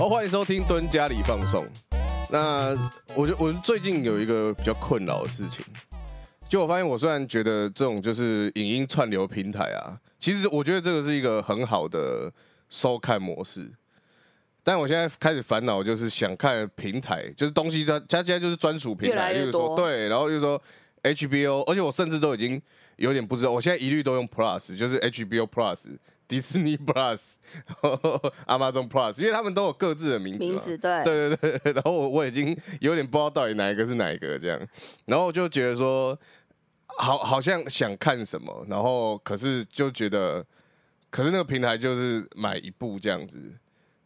好，欢迎收听蹲家里放送。那我觉我最近有一个比较困扰的事情，就我发现我虽然觉得这种就是影音串流平台啊，其实我觉得这个是一个很好的收看模式，但我现在开始烦恼就是想看平台，就是东西它它现在就是专属平台，越来越例如说多对，然后就是说 HBO，而且我甚至都已经有点不知道，我现在一律都用 Plus，就是 HBO Plus、迪士尼 Plus、Amazon Plus，因为他们都有各自的名字。名字对对对对，然后我我已经有点不知道到底哪一个是哪一个这样，然后我就觉得说，好好像想看什么，然后可是就觉得，可是那个平台就是买一部这样子，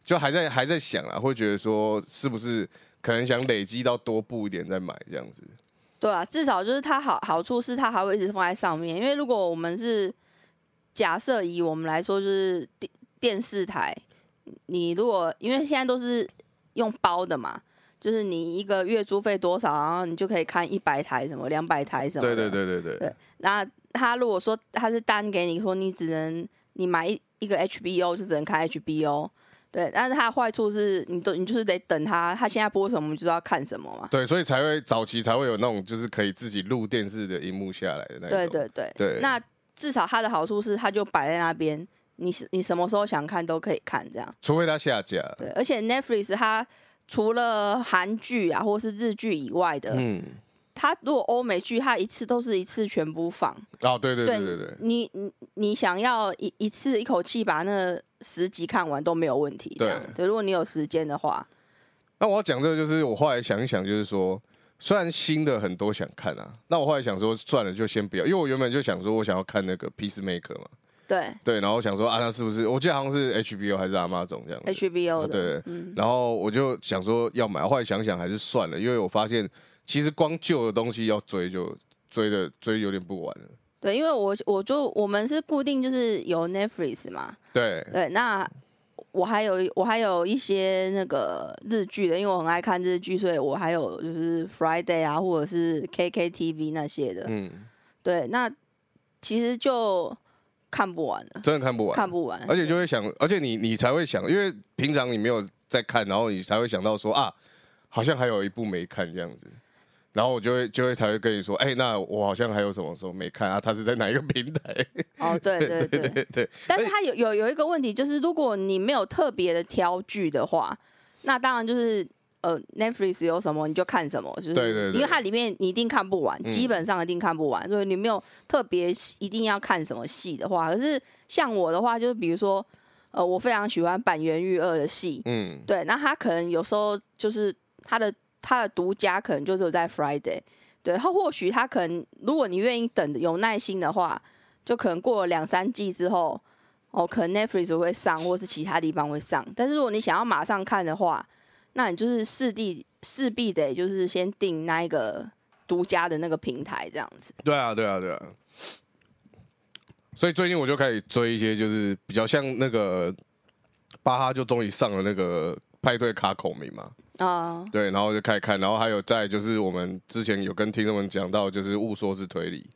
就还在还在想啊，会觉得说是不是可能想累积到多部一点再买这样子。对啊，至少就是它好好处是它还会一直放在上面，因为如果我们是假设以我们来说，就是电电视台，你如果因为现在都是用包的嘛，就是你一个月租费多少，然后你就可以看一百台什么两百台什么的。对对对对对对那他如果说他是单给你说你只能你买一一个 HBO 就只能看 HBO，对，但是它的坏处是你都你就是得等它，它现在播什么你就知道看什么嘛。对，所以才会早期才会有那种就是可以自己录电视的荧幕下来的那种。对对对对那至少它的好处是，它就摆在那边，你是你什么时候想看都可以看，这样。除非它下架。对，而且 Netflix 它除了韩剧啊或是日剧以外的，嗯，它如果欧美剧，它一次都是一次全部放。哦，对对对对对。你你你想要一一次一口气把那十集看完都没有问题。这样对，如果你有时间的话，那我要讲这个，就是我后来想一想，就是说，虽然新的很多想看啊，那我后来想说，算了，就先不要，因为我原本就想说我想要看那个 Peacemaker 嘛，对。对，然后想说啊，那是不是我记得好像是 HBO 还是阿妈总这样子，HBO 的，对，嗯，然后我就想说要买，后来想想还是算了，因为我发现其实光旧的东西要追就追的追有点不完了，对，因为我我就我们是固定就是有 Netflix 嘛，对。对，那我还有我还有一些那个日剧的，因为我很爱看日剧，所以我还有就是 Friday 啊，或者是 KKTV 那些的。嗯，对，那其实就看不完了，真的看不完，看不完，而且就会想，而且你你才会想，因为平常你没有在看，然后你才会想到说啊，好像还有一部没看这样子，然后我就会就会才会跟你说，哎、那我好像还有什么时候没看啊？他是在哪一个平台？哦，对 对对。对对，但是他有有有一个问题，就是如果你没有特别的挑剧的话，那当然就是呃 Netflix 有什么你就看什么，就是对对对因为它里面你一定看不完，嗯基本上一定看不完，所以你没有特别一定要看什么戏的话，可是像我的话，就是比如说呃，我非常喜欢板垣裕二的戏，嗯，对，那他可能有时候就是他的他的独家可能就只有在 Friday，对，他或许他可能如果你愿意等有耐心的话，就可能过了两三季之后，哦，可能 Netflix 会上，或是其他地方会上。但是如果你想要马上看的话，那你就是势必势必得就是先订那一个独家的那个平台这样子。对啊，对啊，对啊。所以最近我就开始追一些，就是比较像那个巴哈，就终于上了那个派对卡孔明嘛，啊、对，然后就开始看，然后还有再就是我们之前有跟听众们讲到，就是误说是推理，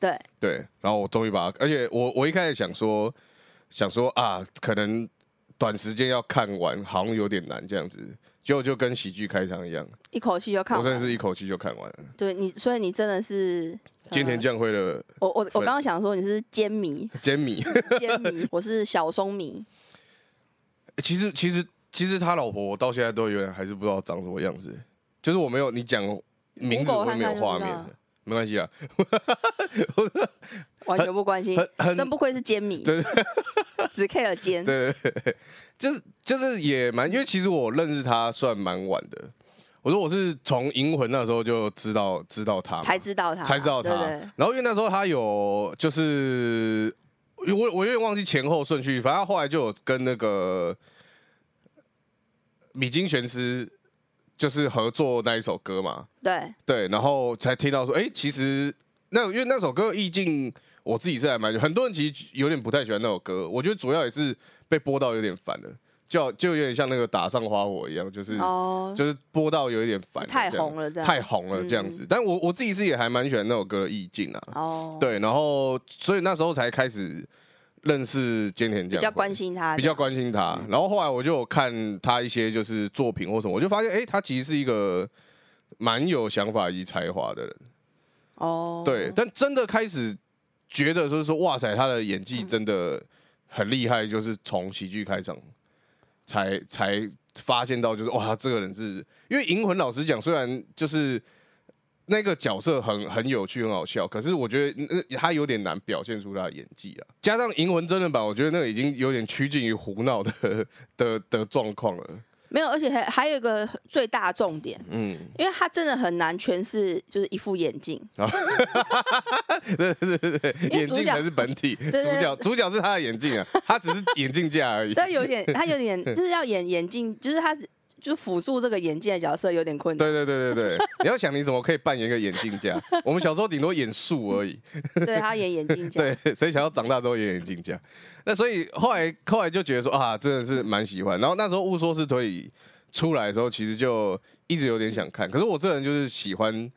对，对，然后我终于把它，而且我我一开始想说，想说啊，可能短时间要看完，好像有点难这样子，结果就跟喜剧开场一样，一口气就看完我真的。是一口气就看完了。对你，所以你真的是。菅田呃将晖的我我我刚刚想说你是尖迷，煎米，尖迷，我是小松迷。其实其实其实他老婆我到现在都有点还是不知道长什么样子，就是我没有你讲名字我会没有画面的，没关系啊，完全不关心。真不愧是尖迷，对。只 care 尖。对对对，就是就是也蛮，因为其实我认识他算蛮晚的。我说我是从《银魂》那时候就知道知道他，才知道他，才知道他。对对。然后因为那时候他有就是我我有点忘记前后顺序，反正他后来就有跟那个米津玄师就是合作那一首歌嘛，对。对，然后才听到说，哎、其实那因为那首歌意境，我自己是还蛮，很多人其实有点不太喜欢那首歌，我觉得主要也是被播到有点烦了，就就有点像那个打上花火一样，就是、哦，就是播到有一点烦，太红了这样。太红了这样子。但我我自己是也还蛮喜欢那首歌的意境啊，哦，对，然后所以那时候才开始认识菅田将晖，比较关心他，比较关心他。然后后来我就有看他一些就是作品或什么，我就发现，哎，他其实是一个蛮有想法以及才华的人。哦，对，但真的开始觉得就是说，哇塞，他的演技真的很厉害，就是从喜剧开场才才发现到，就是哇，这个人是因为银魂老师讲，虽然就是那个角色很很有趣、很好笑，可是我觉得那他有点难表现出他的演技啊。加上银魂真人版，我觉得那个已经有点趋近于胡闹的 的的状况了。没有，而且还还有一个最大重点，嗯，因为他真的很难诠释，就是一副眼镜。对对对对，眼镜才是本体，主角主角是他的眼镜啊，他只是眼镜架而已。他有点，他有点 就是要演眼镜，就是他就辅助这个眼镜的角色有点困难。对对对对对，你要想你怎么可以扮演一个眼镜家？我们小时候顶多演树而已。对他演眼镜架，对，谁想要长大之后演眼镜家？那所以后来后来就觉得说啊，真的是蛮喜欢。然后那时候误说是推理出来的时候，其实就一直有点想看。可是我这人就是喜欢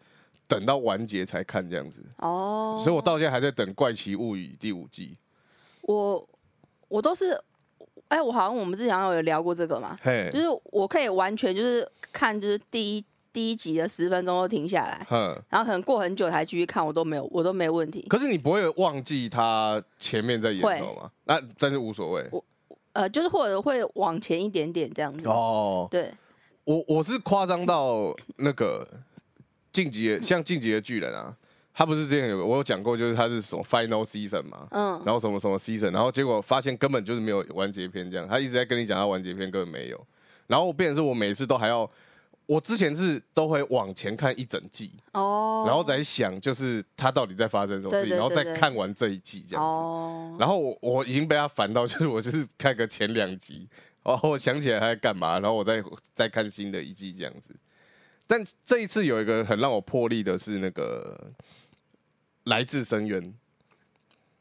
等到完结才看这样子。哦。所以我到现在还在等《怪奇物语》第五季。我我都是，哎，我好像我们之前有聊过这个嘛。嘿。就是我可以完全就是看，就是第一。第一集的十分钟都停下来，然后可能过很久才继续看，我都没有，我都没问题。可是你不会忘记他前面在演什么吗？那但是无所谓。我呃，就是或者会往前一点点这样子。哦，对，我我是夸张到那个晋级，像晋级的巨人啊，他不是之前有我有讲过，就是他是什么 final season 嘛，嗯，然后什么什么 season，然后结果发现根本就是没有完结篇这样，他一直在跟你讲他完结篇根本没有，然后变成是我每次都还要。我之前是都会往前看一整季，哦，然后再想就是他到底在发生什么事情，然后再看完这一季这样子。哦然后我我已经被他烦到，就是我就是看个前两集，然后我想起来他在干嘛，然后我再再看新的一季这样子。但这一次有一个很让我破例的是那个来自深渊，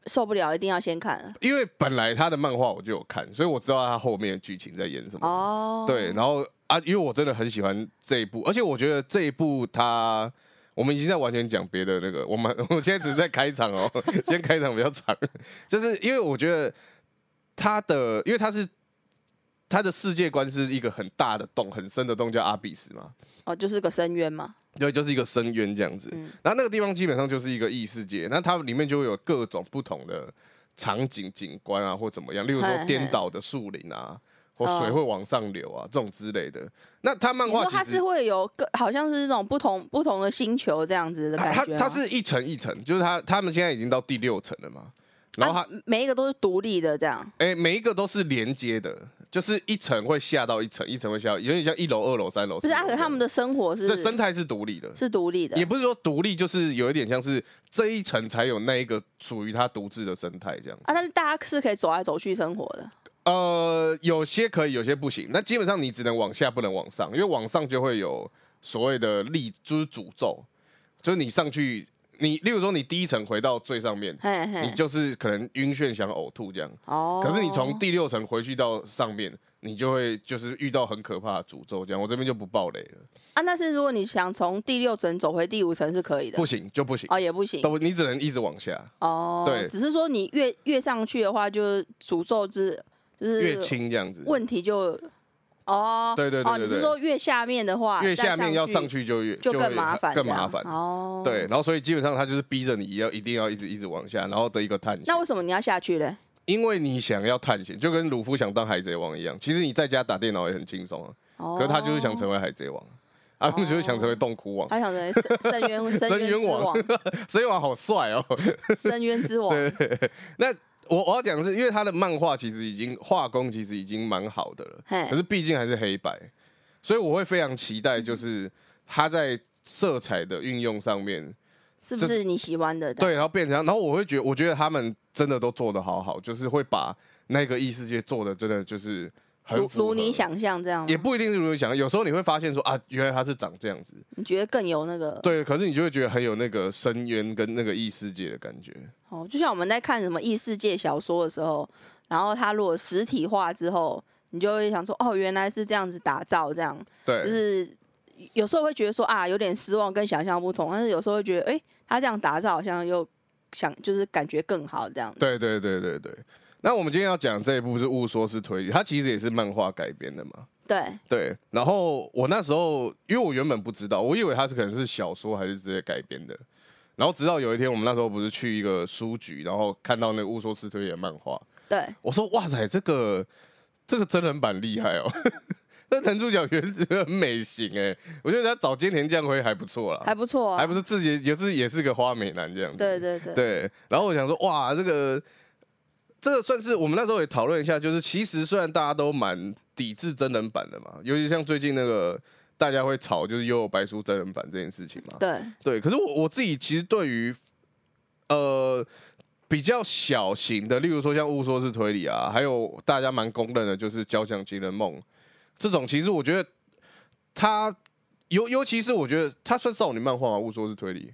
受不了，一定要先看。因为本来他的漫画我就有看，所以我知道他后面的剧情在演什么。哦，对，然后。啊，因为我真的很喜欢这一部，而且我觉得这一部他，我们已经在完全讲别的那个，我们我现在只是在开场哦，今天开场比较长，就是因为我觉得他的，因为他是他的世界观是一个很大的洞，很深的洞，叫阿比斯嘛，哦，就是个深渊嘛，对，就是一个深渊这样子，然后那个地方基本上就是一个异世界，那它里面就会有各种不同的场景景观啊，或怎么样，例如说颠倒的树林啊。或水会往上流啊，这种之类的。那他漫画其实是会有个，好像是那种不同不同的星球这样子的感觉。它它是一层一层，就是它他们现在已经到第六层了嘛。然后它每一个都是独立的这样。哎，每一个都是连接的，就是一层会下到一层，一层会下，有点像一楼、二楼、三楼。不是啊，可他们的生活是生态是独立的，是独立的，也不是说独立，就是有一点像是这一层才有那一个属于它独自的生态这样。啊，但是大家是可以走来走去生活的。呃，有些可以，有些不行。那基本上你只能往下，不能往上，因为往上就会有所谓的力，就是诅咒，就是你上去，你例如说你第一层回到最上面，你就是可能晕眩、想呕吐这样。哦。可是你从第六层回去到上面，你就会就是遇到很可怕的诅咒这样。我这边就不爆雷了。啊，但是如果你想从第六层走回第五层是可以的。不行就不行。哦，也不行。都你只能一直往下。哦。对。只是说你越越上去的话，就是诅咒之。就是越轻这样子，问题就哦，对对对哦，你是说越下面的话，越下面要上去就越就更麻烦，更麻烦哦。对，然后所以基本上他就是逼着你要一定要一直一直往下，然后的一个探险。那为什么你要下去呢？因为你想要探险，就跟鲁夫想当海贼王一样。其实你在家打电脑也很轻松啊，可是他就是想成为海贼王，他们就是想成为洞窟王，他想成为深渊深渊王，深渊王好帅哦，深渊之王。对，那。我我要讲的是，因为他的漫画其实已经画工其实已经蛮好的了，可是毕竟还是黑白，所以我会非常期待，就是他在色彩的运用上面是不是你喜欢的？对，然后变成，然后我会觉得，我觉得他们真的都做的好好，就是会把那个异世界做的真的就是。如如你想象这样，也不一定是如你想象。有时候你会发现说啊，原来他是长这样子。你觉得更有那个？对，可是你就会觉得很有那个深渊跟那个异世界的感觉。哦，就像我们在看什么异世界小说的时候，然后它如果实体化之后，你就会想说，哦，原来是这样子打造，这样。对。就是有时候会觉得说啊，有点失望，跟想象不同。但是有时候会觉得，哎，他这样打造好像又想，就是感觉更好这样。对对对对对。那我们今天要讲这一部是《误说是推理》，它其实也是漫画改编的嘛。对，对，然后我那时候因为我原本不知道，我以为它是可能是小说还是直接改编的。然后直到有一天，我们那时候不是去一个书局，然后看到那个《误说是推理》的漫画，对，我说哇塞，这个这个真人版厉害哦。那男主角原很美型哎，我觉得他找菅田将晖还不错啦，还不错啊，还不是自己也是也是个花美男这样子。对对对，对，然后我想说，哇，这个这个算是我们那时候也讨论一下，就是其实虽然大家都蛮抵制真人版的嘛，尤其像最近那个大家会吵就是《幽游白书》真人版这件事情嘛。对对，可是我我自己其实对于呃比较小型的，例如说像《误说是推理》啊，还有大家蛮公认的就是《交响情人梦》这种，其实我觉得它尤尤其是我觉得它算少女漫画嘛？《误说是推理》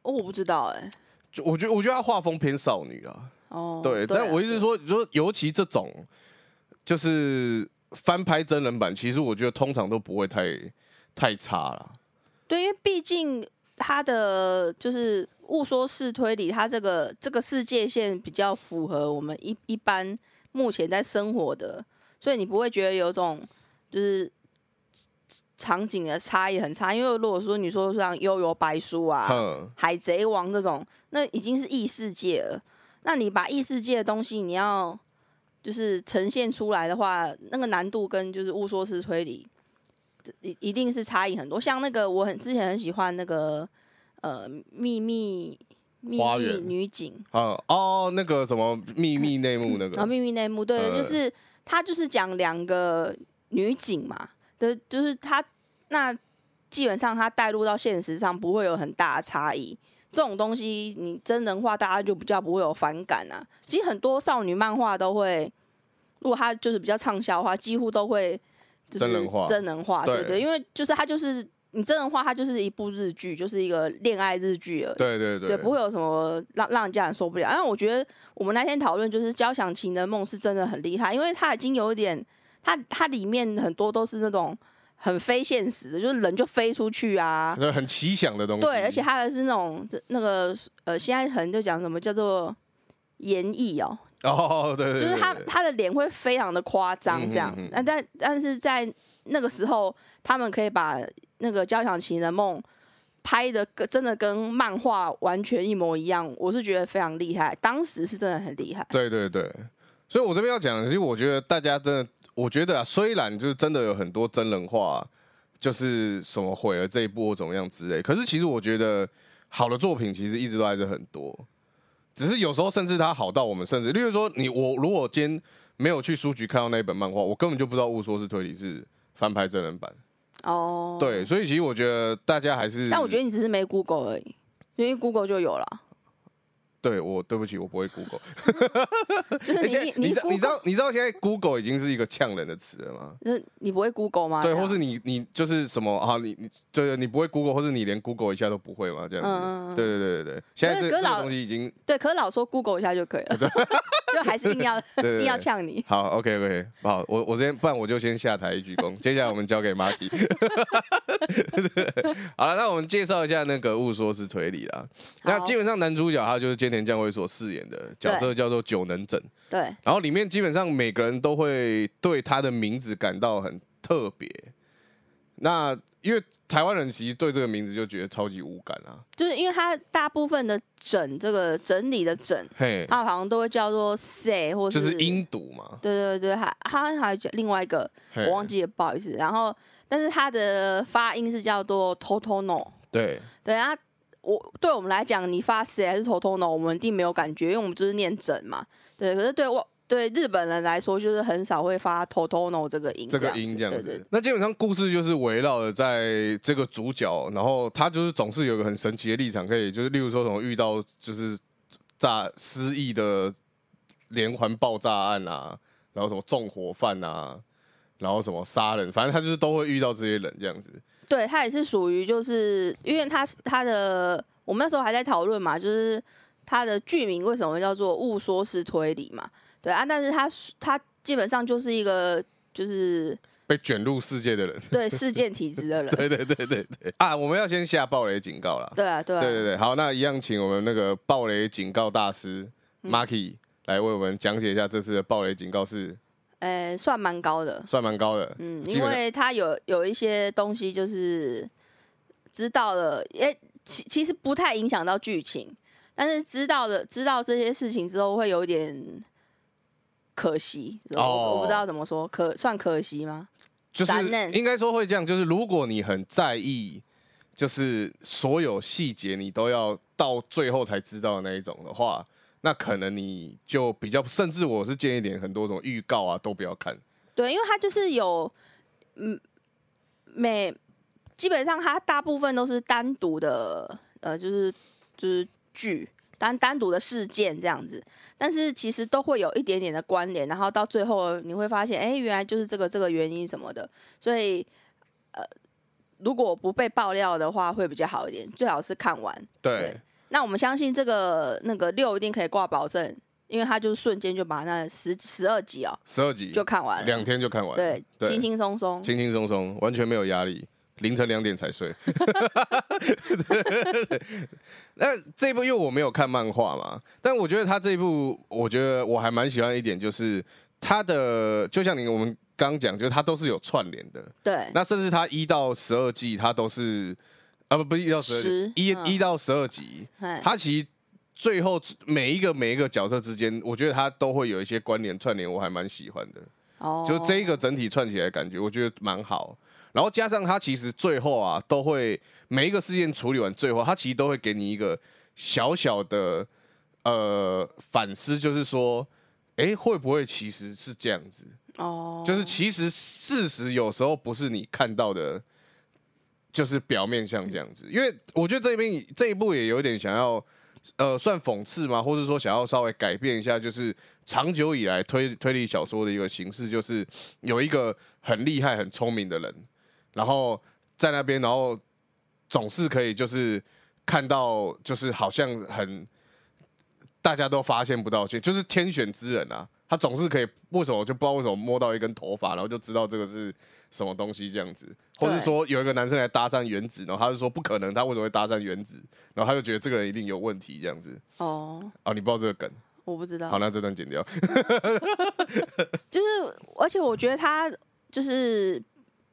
哦，我不知道哎，就我觉得我觉得他画风偏少女啊。哦，对，但我意思是说，说尤其这种就是翻拍真人版，其实我觉得通常都不会太太差了。对，因为毕竟他的就是误说式推理，他这个这个世界线比较符合我们一一般目前在生活的，所以你不会觉得有种就是场景的差异很差。因为如果说你说像《悠游白书》啊，《海贼王》这种，那已经是异世界了。那你把异世界的东西，你要就是呈现出来的话，那个难度跟就是误说式推理，一一定是差异很多。像那个我很之前很喜欢那个呃秘密秘密女警，啊哦，那个什么秘密内幕那个，秘密内幕，对，呃就是他就是讲两个女警嘛，的，就是他那基本上他带入到现实上不会有很大的差异。这种东西你真人化，大家就比较不会有反感啊。其实很多少女漫画都会，如果它就是比较畅销的话，几乎都会就是真人化真人化，对对对，因为就是它就是你真人化，它就是一部日剧，就是一个恋爱日剧而已。对对对，不会有什么让让人家人受不了。但我觉得我们那天讨论就是《交响情人梦》是真的很厉害，因为它已经有一点，它它里面很多都是那种很非现实的，就是人就飞出去啊。那很奇想的东西。对，而且它的是那种那个呃，现在很就讲什么叫做演绎哦，哦，对对，就是他他的脸会非常的夸张这样。那但但是在那个时候，他们可以把那个《交响情人梦》拍的跟真的跟漫画完全一模一样，我是觉得非常厉害。当时是真的很厉害。对对对，所以我这边要讲的，其实我觉得大家真的，我觉得啊，虽然就是真的有很多真人化，就是什么毁了这一部或怎么样之类，可是其实我觉得好的作品其实一直都还是很多，只是有时候甚至它好到我们甚至，例如说你我如果今天没有去书局看到那一本漫画，我根本就不知道《误说是推理》是翻拍真人版。哦，对，所以其实我觉得大家还是，但我觉得你只是没 Google 而已，因为 Google 就有了。对我对不起，我不会 Google。就是你你知道你知道你知道现在 Google 已经是一个呛人的词了吗？就是你不会 Google 吗？对，或是你你就是什么啊？你你对你不会 Google，或是你连 Google 一下都不会吗？这样子，对对对对对，现在这这个东西已经对，可是老说 Google 一下就可以了，就还是硬要 对对硬要对。呛你。好，OK OK，好，我我先，不然我就先下台一鞠躬。接下来我们交给 Marky。好了，那我们介绍一下那个误说是推理啦。那基本上男主角他就是菅田将晖所饰演的角色叫做九能整，对，然后里面基本上每个人都会对他的名字感到很特别。那因为台湾人其实对这个名字就觉得超级无感啊，就是因为他大部分的整这个整理的整，嘿，它好像都会叫做 say 或就是是音读嘛，对对对，还他还有叫另外一个我忘记了，不好意思。然后，但是他的发音是叫做 totono。对。对啊，我对我们来讲，你发 say 还是 totono，我们一定没有感觉，因为我们就是念整嘛。对，可是对我对日本人来说，就是很少会发 totono 这个音，这个音这样对对子。那基本上故事就是围绕着在这个主角，然后他就是总是有个很神奇的立场，可以就是例如说什么遇到就是炸失忆的连环爆炸案啊，然后什么纵火犯啊，然后什么杀人，反正他就是都会遇到这些人这样子。对，他也是属于就是因为它它的我们那时候还在讨论嘛，就是他的剧名为什么会叫做误说式推理嘛？对啊，但是他他基本上就是一个就是被卷入世界的人，对 事件体质的人，对对对对对啊！我们要先下暴雷警告了。对啊对啊，对对对，好，那一样请我们那个暴雷警告大师嗯 Marky 来为我们讲解一下这次的暴雷警告是呃，算蛮高的，算蛮高的，嗯，因为他有有一些东西就是知道了，诶，其其实不太影响到剧情，但是知道了知道这些事情之后，会有点可惜。我哦我不知道怎么说，可算可惜吗？就是应该说会这样，就是如果你很在意，就是所有细节你都要到最后才知道的那一种的话，那可能你就比较，甚至我是建议连很多种预告啊都不要看。对，因为它就是有，嗯，每基本上它大部分都是单独的，呃，就是就是剧单单独的事件这样子，但是其实都会有一点点的关联，然后到最后你会发现，哎，原来就是这个这个原因什么的，所以呃，如果不被爆料的话会比较好一点，最好是看完。对对，那我们相信这个那个六一定可以挂保证，因为他就是瞬间就把那十十二集哦十二集就看完了，两天就看完，对，对轻轻松松。轻轻松松，完全没有压力，凌晨两点才睡。那这一部因为我没有看漫画嘛，但我觉得他这一部，我觉得我还蛮喜欢一点，就是他的，就像你我们刚刚讲，就是它都是有串联的。对，那甚至它一到十二季，它都是啊不不是一到十二一嗯一到十二集，哎它其实最后每一个每一个角色之间，我觉得它都会有一些关联串联，我还蛮喜欢的。哦就这一个整体串起来的感觉，我觉得蛮好。然后加上它其实最后啊，都会每一个事件处理完，最后它其实都会给你一个小小的呃反思，就是说，哎，会不会其实是这样子？哦，就是其实事实有时候不是你看到的，就是表面像这样子。因为我觉得这边这一部也有点想要，呃，算讽刺嘛，或者说想要稍微改变一下，就是长久以来推推理小说的一个形式，就是有一个很厉害、很聪明的人，然后在那边，然后总是可以就是看到，就是好像很大家都发现不到，就就是天选之人啊。他总是可以，为什么就不知道为什么摸到一根头发，然后就知道这个是什么东西这样子，或是说有一个男生来搭讪原子，然后他就说不可能，他为什么会搭讪原子？然后他就觉得这个人一定有问题这样子。哦，哦，你不知道这个梗，我不知道好，，那这段剪掉。就是而且我觉得他就是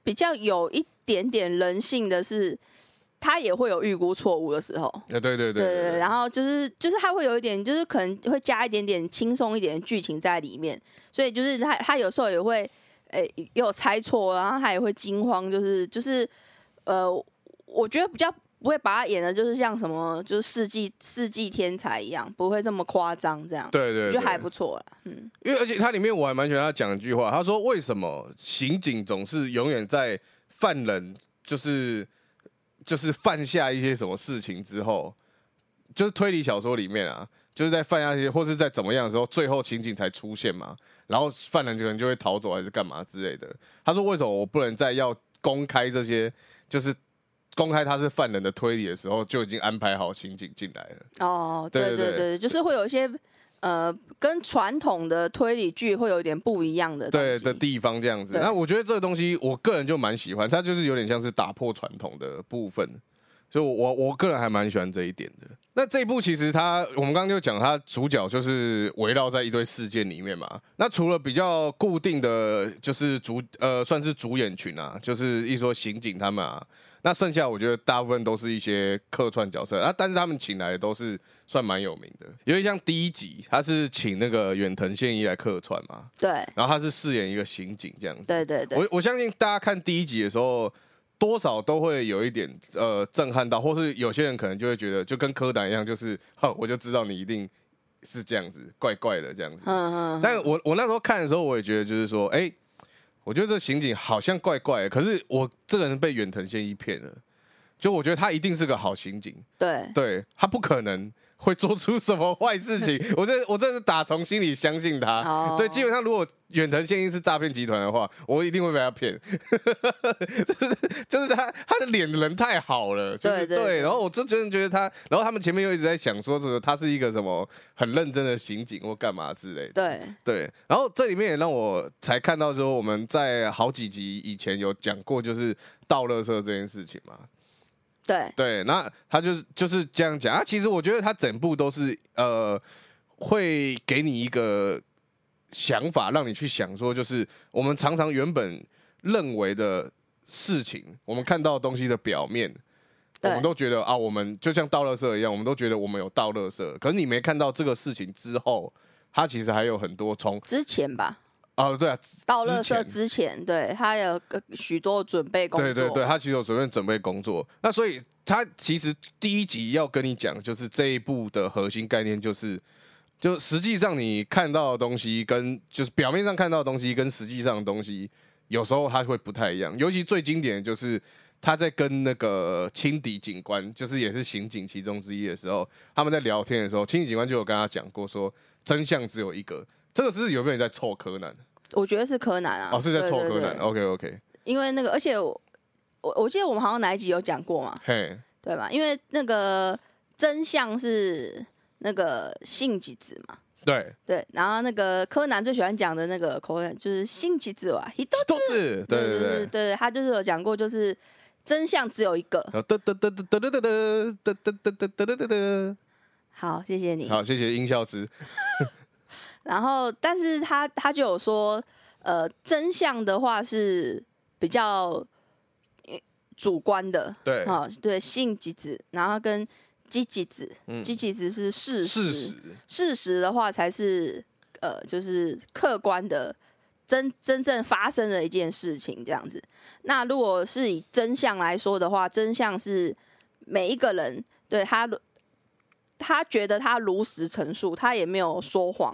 比较有一点点人性的是，他也会有预估错误的时候。呃，对对对对对对，对，然后就是就是他会有一点，就是可能会加一点点轻松一点的剧情在里面，所以就是他他有时候也会诶、也有猜错，然后他也会惊慌，就是就是呃，我觉得比较不会把他演的就是像什么就是世纪世纪天才一样，不会这么夸张这样，对对，对我觉得还不错了，嗯，因为而且它里面我还蛮喜欢他讲一句话，他说为什么刑警总是永远在犯人就是就是犯下一些什么事情之后，就是推理小说里面啊，就是在犯下一些或是在怎么样的时候，最后刑警才出现嘛，然后犯人可能就会逃走还是干嘛之类的。他说为什么我不能再要公开这些就是。公开他是犯人的推理的时候，就已经安排好刑警进来了。哦，对对对就是会有一些呃跟传统的推理剧会有点不一样的对的地方这样子。那我觉得这个东西，我个人就蛮喜欢，它就是有点像是打破传统的部分，所以我我我个人还蛮喜欢这一点的。那这一部其实它，我们刚刚就讲，它主角就是围绕在一堆事件里面嘛。那除了比较固定的就是主呃算是主演群啊，就是一说刑警他们啊，那剩下我觉得大部分都是一些客串角色啊，但是他们请来的都是算蛮有名的。因为像第一集，他是请那个远藤宪一来客串嘛，对然后他是饰演一个刑警这样子。对对对，我我相信大家看第一集的时候，多少都会有一点呃震撼到，或是有些人可能就会觉得，就跟柯南一样，就是哼，我就知道你一定是这样子，怪怪的这样子。嗯嗯，但我我那时候看的时候，我也觉得就是说，哎、我觉得这刑警好像怪怪的，可是我这个人被远藤宪一骗了，就我觉得他一定是个好刑警，对。对他不可能会做出什么坏事情，我 这我真是打从心里相信他。哦对，基本上如果远藤宪一是诈骗集团的话，我一定会被他骗。就是就是他他的脸人太好了，就是对对对然后我真真的觉得他，然后他们前面又一直在想说这个他是一个什么很认真的刑警或干嘛之类的。对对，然后这里面也让我才看到说我们在好几集以前有讲过，就是倒垃圾这件事情嘛。对对，那他就是就是这样讲啊。其实我觉得他整部都是呃，会给你一个想法，让你去想说，就是我们常常原本认为的事情，我们看到东西的表面，我们都觉得啊，我们就像倒垃圾一样，我们都觉得我们有倒垃圾。可是你没看到这个事情之后，它其实还有很多从之前吧。哦，对啊，到垃圾之前，对他有个许多准备工作。对对对，他其实有准备准备工作。那所以他其实第一集要跟你讲，就是这一部的核心概念就是。就实际上你看到的东西，跟就是表面上看到的东西，跟实际上的东西，有时候它会不太一样。尤其最经典的就是他在跟那个轻敌警官，就是也是刑警其中之一的时候，他们在聊天的时候，轻敌警官就有跟他讲过，说真相只有一个。这个是有没有人在凑柯南？我觉得是柯南啊。哦，是在凑柯南。OK OK。因为那个，而且我我记得我们好像哪一集有讲过嘛？嘿，对吧？因为那个真相是。那个性吉子嘛，对对，然后那个柯南最喜欢讲的那个口吻就是性吉子哇，一豆子，对对对对，他就是有讲过，就是真相只有一个。得得得得得得得得得得得得得得。好，谢谢你。好，谢谢音效师。然后，但是他他就有说，呃，真相的话是比较主观的，对，好，对，性极子，然后跟。积极子，积极子是事实，事实的话才是呃，就是客观的真真正发生的一件事情这样子。那如果是以真相来说的话，真相是每一个人对他他觉得他如实陈述，他也没有说谎，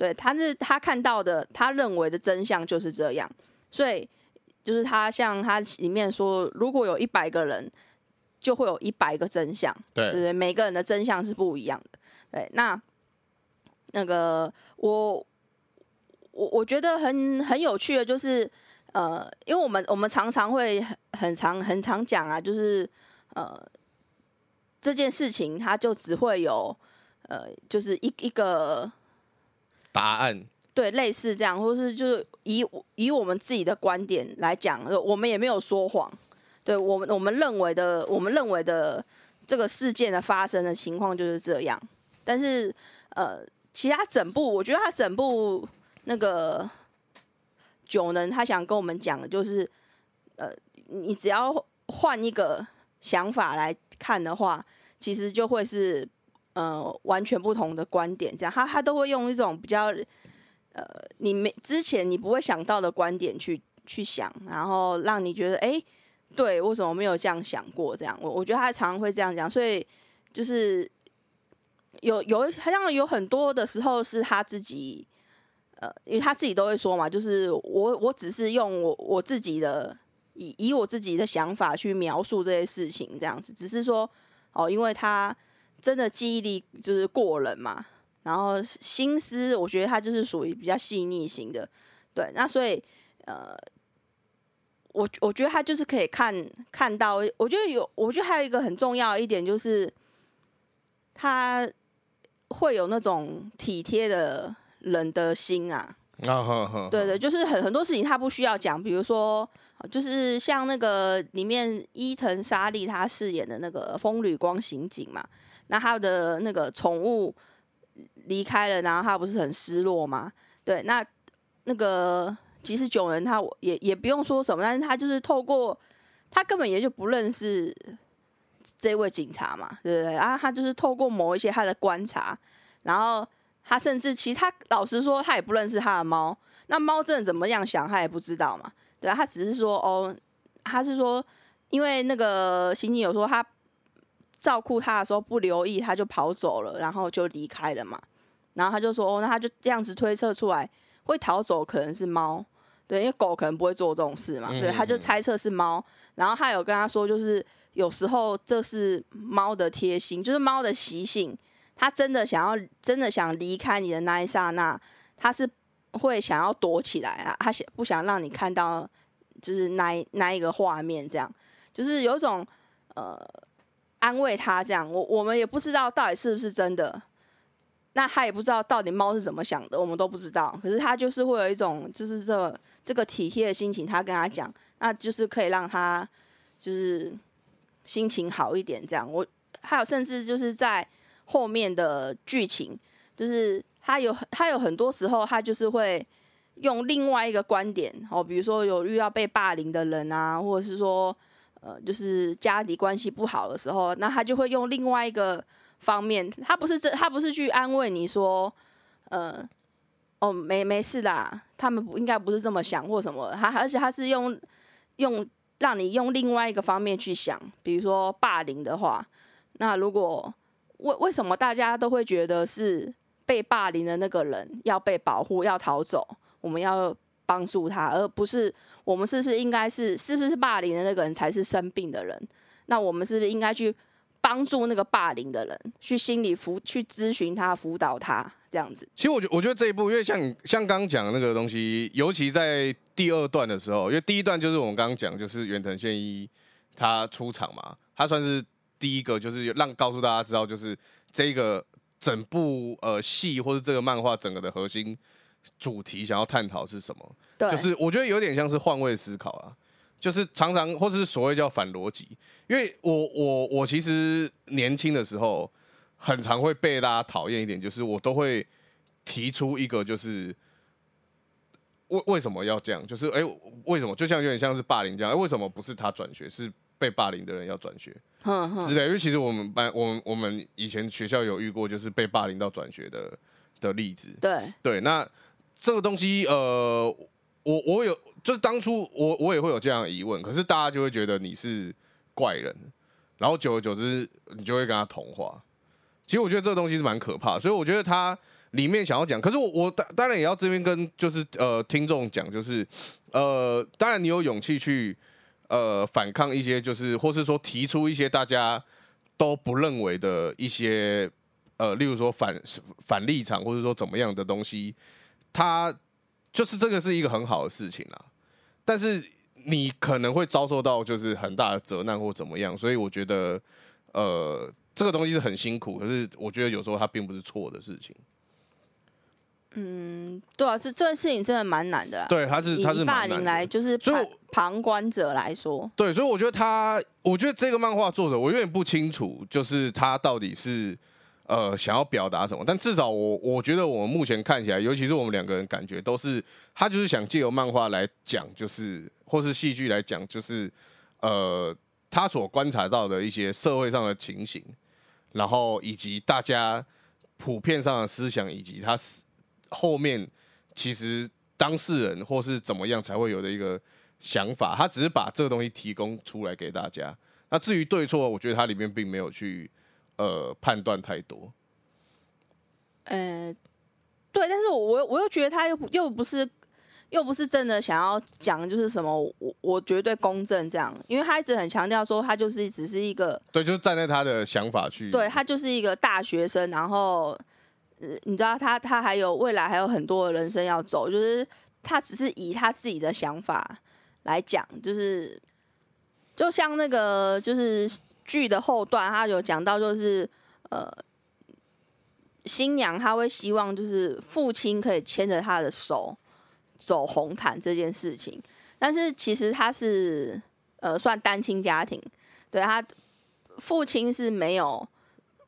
对，他是他看到的，他认为的真相就是这样。所以就是他像他里面说，如果有一百个人。就会有一百个真相，对对对，每个人的真相是不一样的。对，那那个我我我觉得很很有趣的，就是呃，因为我们我们常常会很很常很常讲啊，就是呃这件事情它就只会有呃就是一一个答案，对，类似这样，或是就是以以我们自己的观点来讲，我们也没有说谎。对我们我们认为的，我们认为的这个事件的发生的情况就是这样。但是，呃，其他整部，我觉得他整部那个九能，他想跟我们讲的就是，呃，你只要换一个想法来看的话，其实就会是呃完全不同的观点。这样，他他都会用一种比较呃你没之前你不会想到的观点去去想，然后让你觉得哎。对，为什么没有这样想过？这样，我我觉得他常常会这样讲，所以就是有有好像有很多的时候是他自己，呃，因为他自己都会说嘛，就是我我只是用我我自己的以以我自己的想法去描述这些事情，这样子，只是说哦，因为他真的记忆力就是过人嘛，然后心思我觉得他就是属于比较细腻型的，对，那所以呃。我我觉得他就是可以看看到，我觉得有，我觉得还有一个很重要一点就是，他会有那种体贴的人的心啊。啊对对，就是很很多事情他不需要讲，比如说，就是像那个里面伊藤沙莉他饰演的那个风吕光刑警嘛，那他的那个宠物离开了，然后他不是很失落吗？对，那那个。其实九人他也也不用说什么，但是他就是透过他根本也就不认识这位警察嘛，对不对？啊，他就是透过某一些他的观察，然后他甚至其实他老实说他也不认识他的猫，那猫真的怎么样想他也不知道嘛，对啊，他只是说哦，他是说因为那个刑警有说他照顾他的时候不留意，他就跑走了，然后就离开了嘛，然后他就说哦，那他就这样子推测出来会逃走可能是猫。对，因为狗可能不会做这种事嘛，对，他就猜测是猫，然后他有跟他说，就是有时候这是猫的贴心，就是猫的习性，它真的想要真的想离开你的那一刹那，它是会想要躲起来啊，它想不想让你看到，就是那那一个画面，这样，就是有一种呃安慰他这样，我我们也不知道到底是不是真的。那他也不知道到底猫是怎么想的，我们都不知道。可是他就是会有一种，就是这这个体贴的心情，他跟他讲，那就是可以让他就是心情好一点。这样，我还有甚至就是在后面的剧情，就是他有他有很多时候他就是会用另外一个观点哦，比如说有遇到被霸凌的人啊，或者是说呃就是家里关系不好的时候，那他就会用另外一个方面，他不是这他不是去安慰你说呃哦没没事啦，他们不应该不是这么想或什么，他而且他是用用让你用另外一个方面去想，比如说霸凌的话，那如果为为什么大家都会觉得是被霸凌的那个人要被保护、要逃走，我们要帮助他，而不是我们是不是应该是是不是霸凌的那个人才是生病的人？那我们是不是应该去帮助那个霸凌的人，去心理辅去咨询他、辅导他这样子？其实我觉我觉得这一部，因为像像刚刚讲的那个东西，尤其在第二段的时候，因为第一段就是我们刚刚讲，就是远藤宪一他出场嘛，他算是第一个，就是让告诉大家知道，就是这个整部呃戏或者这个漫画整个的核心主题想要探讨是什么。对，就是我觉得有点像是换位思考啊，就是常常或是所谓叫反逻辑，因为我我我其实年轻的时候很常会被大家讨厌一点，就是我都会提出一个就是为为什么要这样，就是哎、为什么？就像有点像是霸凌这样，哎为什么不是他转学，是被霸凌的人要转学哼哼，之类？因为其实我们班我们我们以前学校有遇过就是被霸凌到转学的的例子，对，对，那这个东西，呃，我我有，就是当初我我也会有这样的疑问，可是大家就会觉得你是怪人，然后久而久之，你就会跟他同化。其实我觉得这个东西是蛮可怕，所以我觉得他里面想要讲，可是我我当当然也要这边跟就是呃听众讲，就是呃，当然你有勇气去呃反抗一些，就是或是说提出一些大家都不认为的一些呃，例如说反反立场，或者说怎么样的东西，它就是这个是一个很好的事情啦。但是你可能会遭受到就是很大的责难或怎么样，所以我觉得呃，这个东西是很辛苦，可是我觉得有时候它并不是错的事情。嗯对啊，是这件事情真的蛮难的啦。对，他是他是霸凌来就是旁旁观者来说，对，所以我觉得他，我觉得这个漫画作者，我有点不清楚，就是他到底是呃想要表达什么。但至少我我觉得我们目前看起来，尤其是我们两个人感觉都是他就是想借由漫画来讲，就是或是戏剧来讲，就是呃他所观察到的一些社会上的情形，然后以及大家普遍上的思想，以及他后面其实当事人或是怎么样才会有的一个想法，他只是把这个东西提供出来给大家。那至于对错，我觉得它里面并没有去呃判断太多。呃，对，但是我我我又觉得他又不又不是又不是真的想要讲就是什么我我绝对公正这样，因为他一直很强调说他就是只是一个对，就是站在他的想法去。对他就是一个大学生，然后呃，你知道他他还有未来还有很多的人生要走，就是他只是以他自己的想法来讲，就是就像那个就是剧的后段，他有讲到就是呃。新娘她会希望就是父亲可以牵着她的手走红毯这件事情，但是其实他是呃算单亲家庭，对他父亲是没有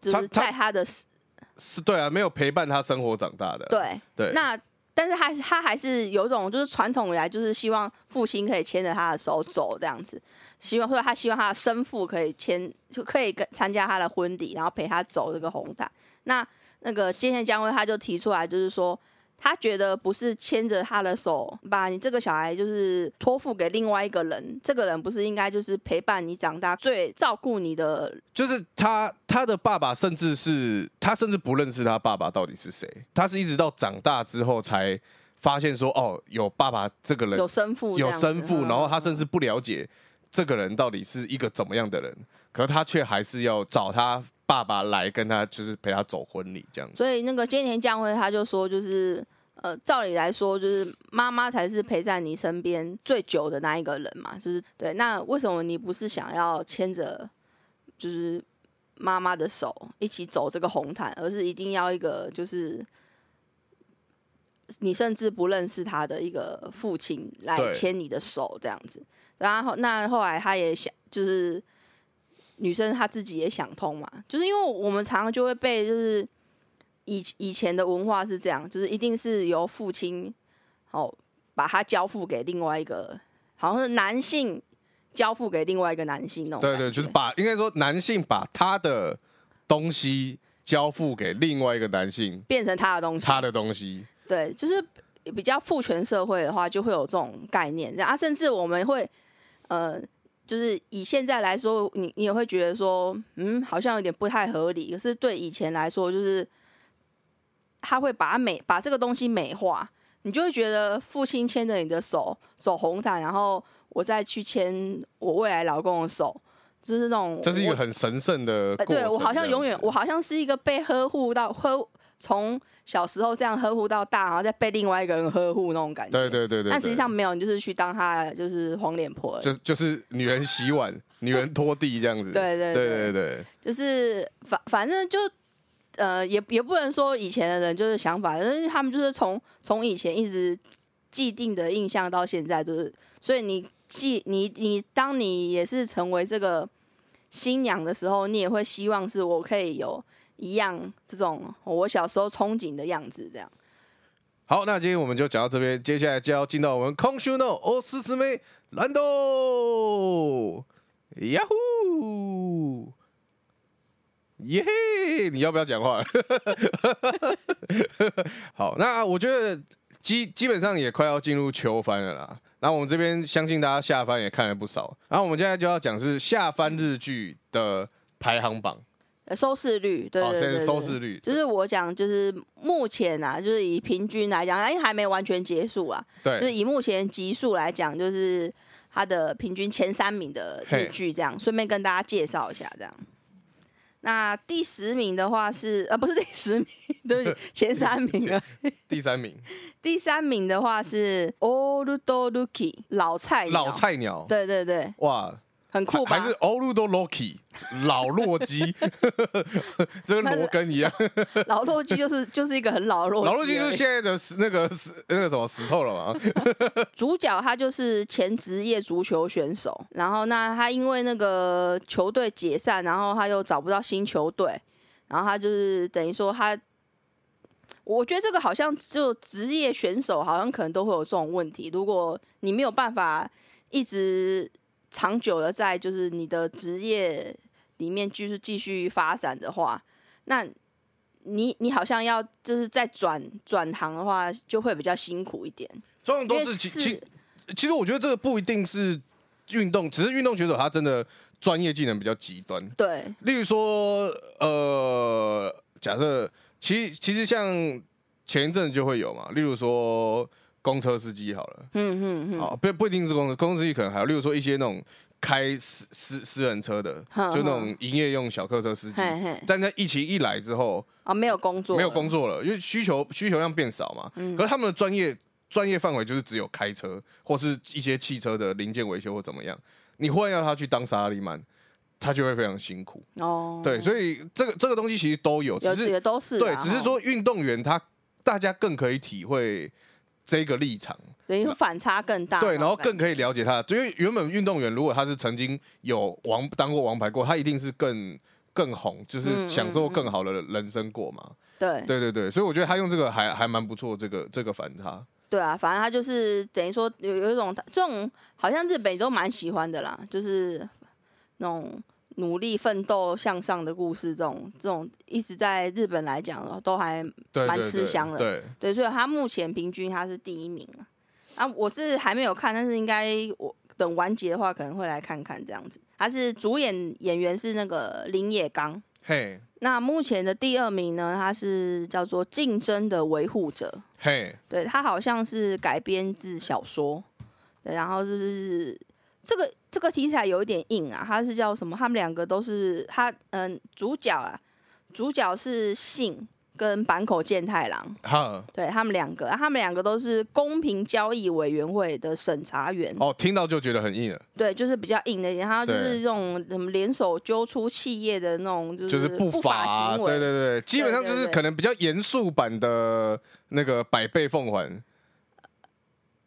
就是在他的是，对啊，没有陪伴他生活长大的。对，对，那但是他他还是有种就是传统以来就是希望父亲可以牵着他的手走这样子，希望或者他希望他的生父可以牵就可以跟参加他的婚礼，然后陪他走这个红毯。那那个接线姜薇他就提出来，就是说他觉得不是牵着他的手把你这个小孩就是托付给另外一个人，这个人不是应该就是陪伴你长大、最照顾你的就是他他的爸爸，甚至是他甚至不认识他爸爸到底是谁，他是一直到长大之后才发现说，哦，有爸爸这个人有生父有，生父，嗯然后他甚至不了解这个人到底是一个怎么样的人，可是他却还是要找他爸爸来跟他，就是陪他走婚礼这样子。所以那个菅田将晖他就说，就是呃，照理来说，就是妈妈才是陪在你身边最久的那一个人嘛，就是对。那为什么你不是想要牵着就是妈妈的手一起走这个红毯，而是一定要一个就是你甚至不认识他的一个父亲来牵你的手这样子？然后那后来他也想，就是女生她自己也想通嘛，就是因为我们常常就会被就是以以前的文化是这样，就是一定是由父亲哦把他交付给另外一个，好像是男性交付给另外一个男性那种对对，就是把应该说男性把他的东西交付给另外一个男性，变成他的东西。他的东西，对，就是比较父权社会的话，就会有这种概念。啊，甚至我们会呃，就是以现在来说，你你也会觉得说，嗯，好像有点不太合理。可是对以前来说，就是他会把它美把这个东西美化，你就会觉得父亲牵着你的手走红毯，然后我再去牵我未来老公的手，就是那种这是一个很神圣的呃，对我好像永远，我好像是一个被呵护到呵，从小时候这样呵护到大，然后再被另外一个人呵护那种感觉。对对对对，但实际上没有，你就是去当他的就是黄脸婆。就就是女人洗碗，女人拖地这样子。对对对对对对，就是反反正就呃，也也不能说以前的人就是想法，但是他们就是从从以前一直既定的印象到现在，就是所以你既你你当你也是成为这个新娘的时候，你也会希望是我可以有一样这种我小时候憧憬的样子，这样。好，那今天我们就讲到这边，接下来就要进到我们空虚 no 哦，思思妹兰豆，呀呼，耶嘿，你要不要讲话？好，那我觉得基基本上也快要进入秋番了啦。然后我们这边相信大家下番也看了不少，然后我们现在就要讲是下番日剧的排行榜，呃收视率，对，对对收视率，就是我讲，就是目前啊，就是以平均来讲，因为还没完全结束啊，对就是，以目前集数来讲，就是它的平均前三名的日剧，这样顺便跟大家介绍一下，这样。那第十名的话是呃不是第十名，对不起，前三名啊。第三名。第三名的话是 Old Lucky 老菜鸟。老，菜鸟，对对对，哇，很酷吧？还是 Oludo Loki 老洛基，这跟罗根一样。老洛基就是就是一个很老的洛基，老洛基就是现在的石那个石那个什么石头了嘛？主角他就是前职业足球选手，然后那他因为那个球队解散，然后他又找不到新球队，然后他就是等于说他，我觉得这个好像就职业选手好像可能都会有这种问题，如果你没有办法一直长久的在就是你的职业里面继续继续发展的话，那你你好像要就是再转转行的话，就会比较辛苦一点。这种都是其其其实我觉得这个不一定是运动，只是运动选手他真的专业技能比较极端。对例如说，呃，假设其其实像前一阵就会有嘛，例如说公车司机好了，嗯嗯嗯，好不不一定是公车，公车司机可能还有，例如说一些那种开私私私人车的，就那种营业用小客车司机。但在疫情一来之后，啊，没有工作，没有工，作了，因为需求需求量变少嘛。嗯可是他们的专业专业范围就是只有开车或是一些汽车的零件维修或怎么样。你忽然要他去当沙拉利曼，他就会非常辛苦。哦，对，所以这个这个东西其实都有，只有是也都是对只是说运动员他大家更可以体会这个立场，等于说反差更大，对，然后更可以了解他，因为原本运动员如果他是曾经有王当过王牌过，他一定是更更红，就是嗯享受嗯更好的人生过嘛。对对对对，所以我觉得他用这个还还蛮不错，这个这个反差。对啊，反正他就是等于说有有一种这种好像日本都蛮喜欢的啦，就是那种努力奋斗向上的故事，这种这种一直在日本来讲都还蛮吃香的对，对，所以他目前平均他是第一名啊。啊，我是还没有看，但是应该我等完结的话可能会来看看这样子。他是主演演员是那个林野刚。嘿那目前的第二名呢，他是叫做《竞争的维护者》，嘿，对他好像是改编自小说，对，然后就是这个这个题材有一点硬啊，他是叫什么？他们两个都是他嗯主角啊，主角是信跟坂口健太郎，哈。对他们两个，啊他们两个都是公平交易委员会的审查员，哦，听到就觉得很硬了，对，就是比较硬的然后就是这种什么联手揪出企业的那种，就就是不法法，行为，对对对，基本上就是可能比较严肃版的那个百倍奉还，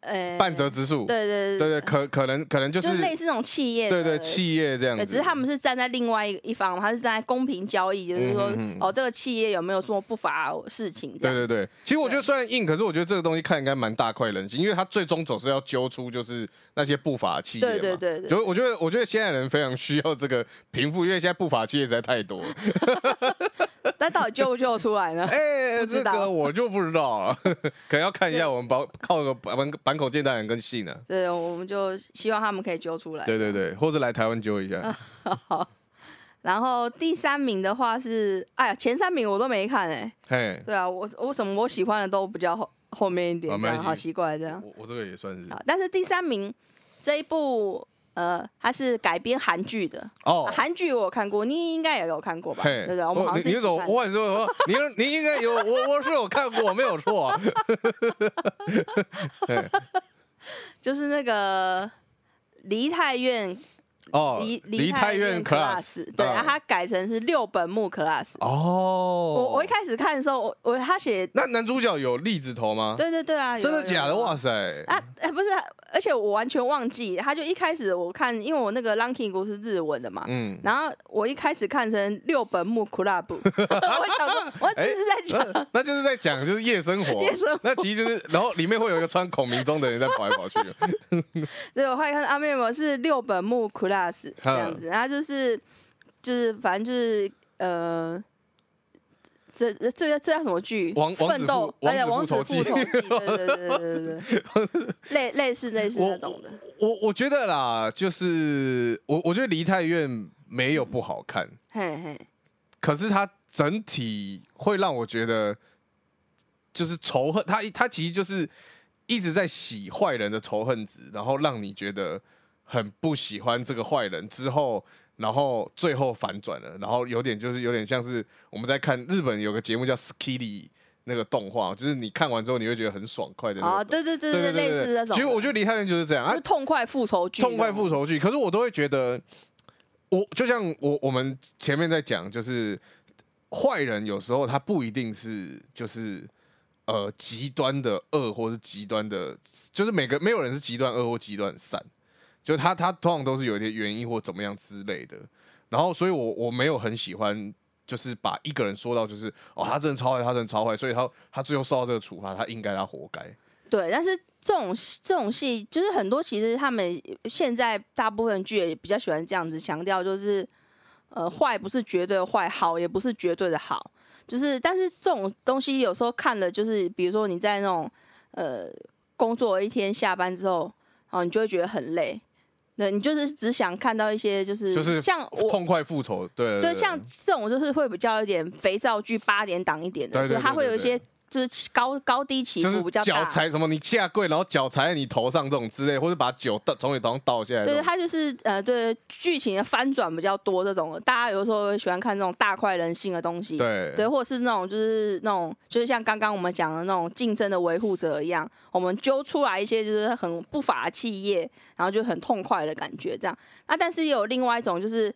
呃半折之数，对对对对，可可能可能就就是类似那种企业对对企业这样，子，只是他们是站在另外一一方，他是站在公平交易，就是说，哦，这个企业有没有做不法事情？对对对，其实我觉得虽然硬，可是我觉得这个东西看应该蛮大快人心，因为他最终总是要揪出就是那些不法企业嘛。对对对对。就我觉得，我觉得现在人非常需要这个平复，因为现在不法企业实在太多。了。但到底救不救出来呢？哎、这个我就不知道了，可能要看一下我们板靠个板板口见大人跟信呢。对，我们就希望他们可以揪出来。对对对，或者来台湾揪一下。然后第三名的话是，哎呀，前三名我都没看哎、嘿，对啊，我我什么我喜欢的都比较后后面一点，这样好奇怪这样。我我这个也算是啊，但是第三名这一部。呃，它是改编韩剧的，哦啊。韩剧我有看过，你应该也有看过吧？对，对对，我们好像你你怎。我跟你说，我你你应该有我我是有看过，没有错、就是那个梨泰院哦，梨梨泰院 class，对，嗯然后他改成是六本木 class。哦，我我一开始看的时候，我我他写，那男主角有栗子头吗？对对对啊，真的假的？！哇塞！啊，哎，不是，而且我完全忘记，他就一开始我看，因为我那个 Ranking 不是日文的嘛，嗯，然后我一开始看成六本木 club，我想说，我只是在讲那那就是在讲就是夜生活，夜生活那其实就是，然后里面会有一个穿孔明装的人在跑来跑去。对，我后来看阿妹我是六本木 class 这样子，然后就是就是反正就是呃。这这这这叫什么剧？王奋斗复，而且王复仇记对对对对对，类类似类似那种的。我我觉得啦，就是我我觉得梨泰院没有不好看，嘿嘿，可是它整体会让我觉得就是仇恨，它它其实就是一直在洗坏人的仇恨值，然后让你觉得很不喜欢这个坏人之后。然后最后反转了，然后有点就是有点像是我们在看日本有个节目叫《Skilly》那个动画，就是你看完之后你会觉得很爽快的那啊，种。对对对对类似那种的。其实我觉得梨泰院就是这样，啊就是痛快复仇剧，痛快复。仇剧。可是我都会觉得，我就像我我们前面在讲，就是坏人有时候他不一定是就是呃极端的恶，或是极端的，就是每个没有人是极端恶或极端善，就他他通常都是有一些原因或怎么样之类的。然后，所以我我没有很喜欢。就是把一个人说到就是哦，他真的超坏，他真的超坏，所以他他最后受到这个处罚，他应该他活该。对，但是这种这种戏，就是很多其实他们现在大部分剧也比较喜欢这样子强调，就是呃坏不是绝对的坏，好也不是绝对的好，就是但是这种东西有时候看了，就是比如说你在那种呃工作一天下班之后，然后你就会觉得很累。对你就是只想看到一些，就是就是像我痛快复仇，对对，像这种就是会比较一点肥皂剧八点档一点的，对对就是它会有一些就是高高低起伏比较大。踩什么，你下跪，然后脚踩在你头上这种之类，或者把酒倒从你头上倒下来对，种。它就是呃，对剧情的翻转比较多这种，大家有时候会喜欢看这种大快人心的东西。对对，或者是那种就是那种就是像刚刚我们讲的那种竞争的维护者一样，我们揪出来一些就是很不法的企业，然后就很痛快的感觉这样。那但是也有另外一种就是。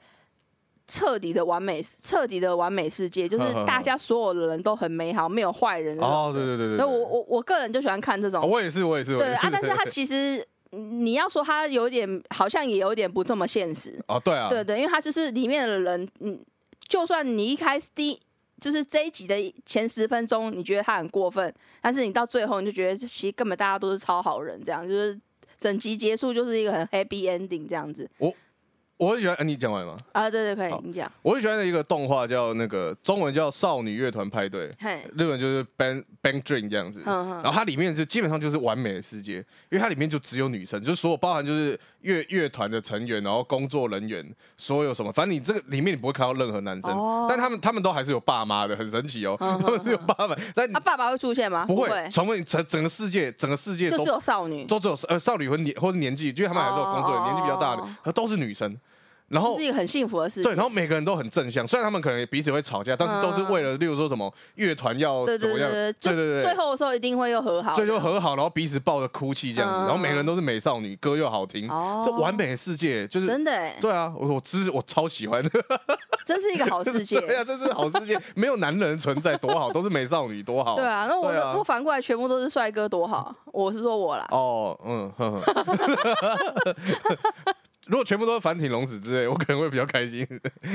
彻底的完美，彻底的完美世界，就是大家所有的人都很美好，没有坏人哦，对对对对，那我我我个人就喜欢看这种。哦，我也是，我也是，对啊，但是他其实你要说他有点，好像也有点不这么现实。哦，对啊，对对，因为他就是里面的人，嗯，就算你一开始第就是这一集的前十分钟，你觉得他很过分，但是你到最后你就觉得其实根本大家都是超好人，这样就是整集结束就是一个很 happy ending 这样子。我很喜欢，啊你讲完了吗？啊。对对，可以，你讲，我很喜欢的一个动画叫那个中文叫《少女乐团派对》，日本就是 Bang Bang Dream 这样子。然后它里面就基本上就是完美的世界，因为它里面就只有女生，就是所有包含就是乐乐团的成员，然后工作人员，所有什么，反正你这个里面你不会看到任何男生，哦但他们他们都还是有爸妈的，很神奇哦，嗯 他们是有爸妈，但他，爸爸会出现吗？不会会，从整整个世界整个世界都是有少女。都只有呃少女或年或者年纪，因为他们还是有工作，哦年纪比较大的都是女生。然后是一个很幸福的事对，情。然后每个人都很正向，虽然他们可能彼此会吵架，但是都是为了，例如说什么乐团要对怎么样，对对对最后的时候一定会又和好的，最后和好，然后彼此抱着哭泣这样子，嗯然后每个人都是美少女，歌又好听，哦这完美的世界就是。真的哎，对啊，我我支我超喜欢的，真是一个好世界。对啊，这是好世界，没有男人存在多好，都是美少女多好。对啊，那我对啊如果反过来全部都是帅哥多好？我是说我啦，哦，嗯，如果全部都是繁体龙子之类，我可能会比较开心。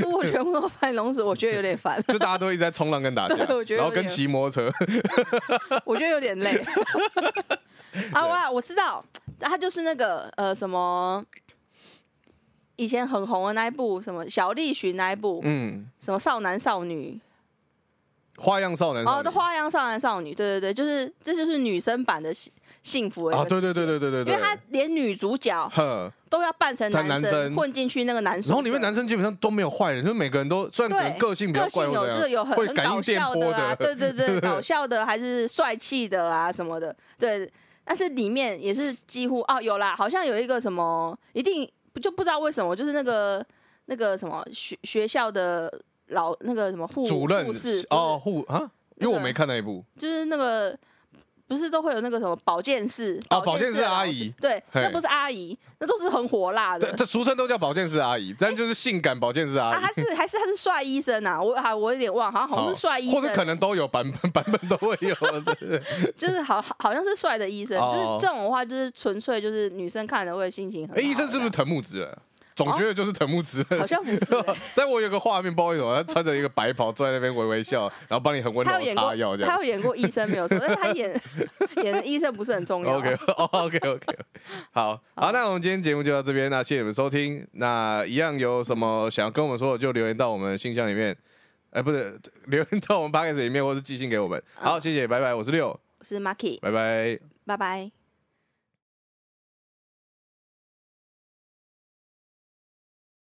如果全部都翻龙子，我觉得有点烦，就大家都一直在冲浪跟打架，我觉得然后跟骑摩托车。我觉得有点累。啊哇，我知道，他就是那个呃什么，以前很红的那一部什么小栗旬那一部，嗯，什么少男少女，花样少男少哦，女的花样少男少女，对对对，就是这就是女生版的幸幸福啊，个对对对对对对对，因为他连女主角，都要扮成男生，男生。混进去那个男生，然后里面男生基本上都没有坏人，就是每个人都虽然可能个性比较个性怪有就是有很搞笑的啊，对对对，搞笑的还是帅气的啊什么的，对。但是里面也是几乎哦有啦，好像有一个什么，一定不就不知道为什么，就是那个那个什么学学校的老那个什么护主任护士哦，护啊，因为我那个没看那一部，就是那个不是都会有那个什么保健室哦保健室阿姨对，那不是阿姨，那都是很火辣的这。俗称都叫保健室阿姨，但就是性感保健室阿啊，姨还。是还是他是帅医生啊？我还我有点忘，好像好像是帅医生，或者可能都有版本，版本都会有。就是好好好像是帅的医生，哦就是这种的话，就是纯粹就是女生看了会心情很好。哎，医生是不是藤木直人？总觉得就是藤木直人。好像不是 欸但我有个画面，不知道为什么，他穿着一个白袍坐在那边微微笑，然后帮你很温柔他有演过地擦药，这样。他有演过医生没有错，但是他演 演的医生不是很重要。OK OK OK，好好，那我们今天节目就到这边，那谢谢你们收听。那一样有什么想要跟我们说的，就留言到我们信箱里面，哎，不是留言到我们 p o d c a s t 里面，或是寄信给我们。好，谢谢，拜拜，我是六，我是 Marky，拜拜。拜拜。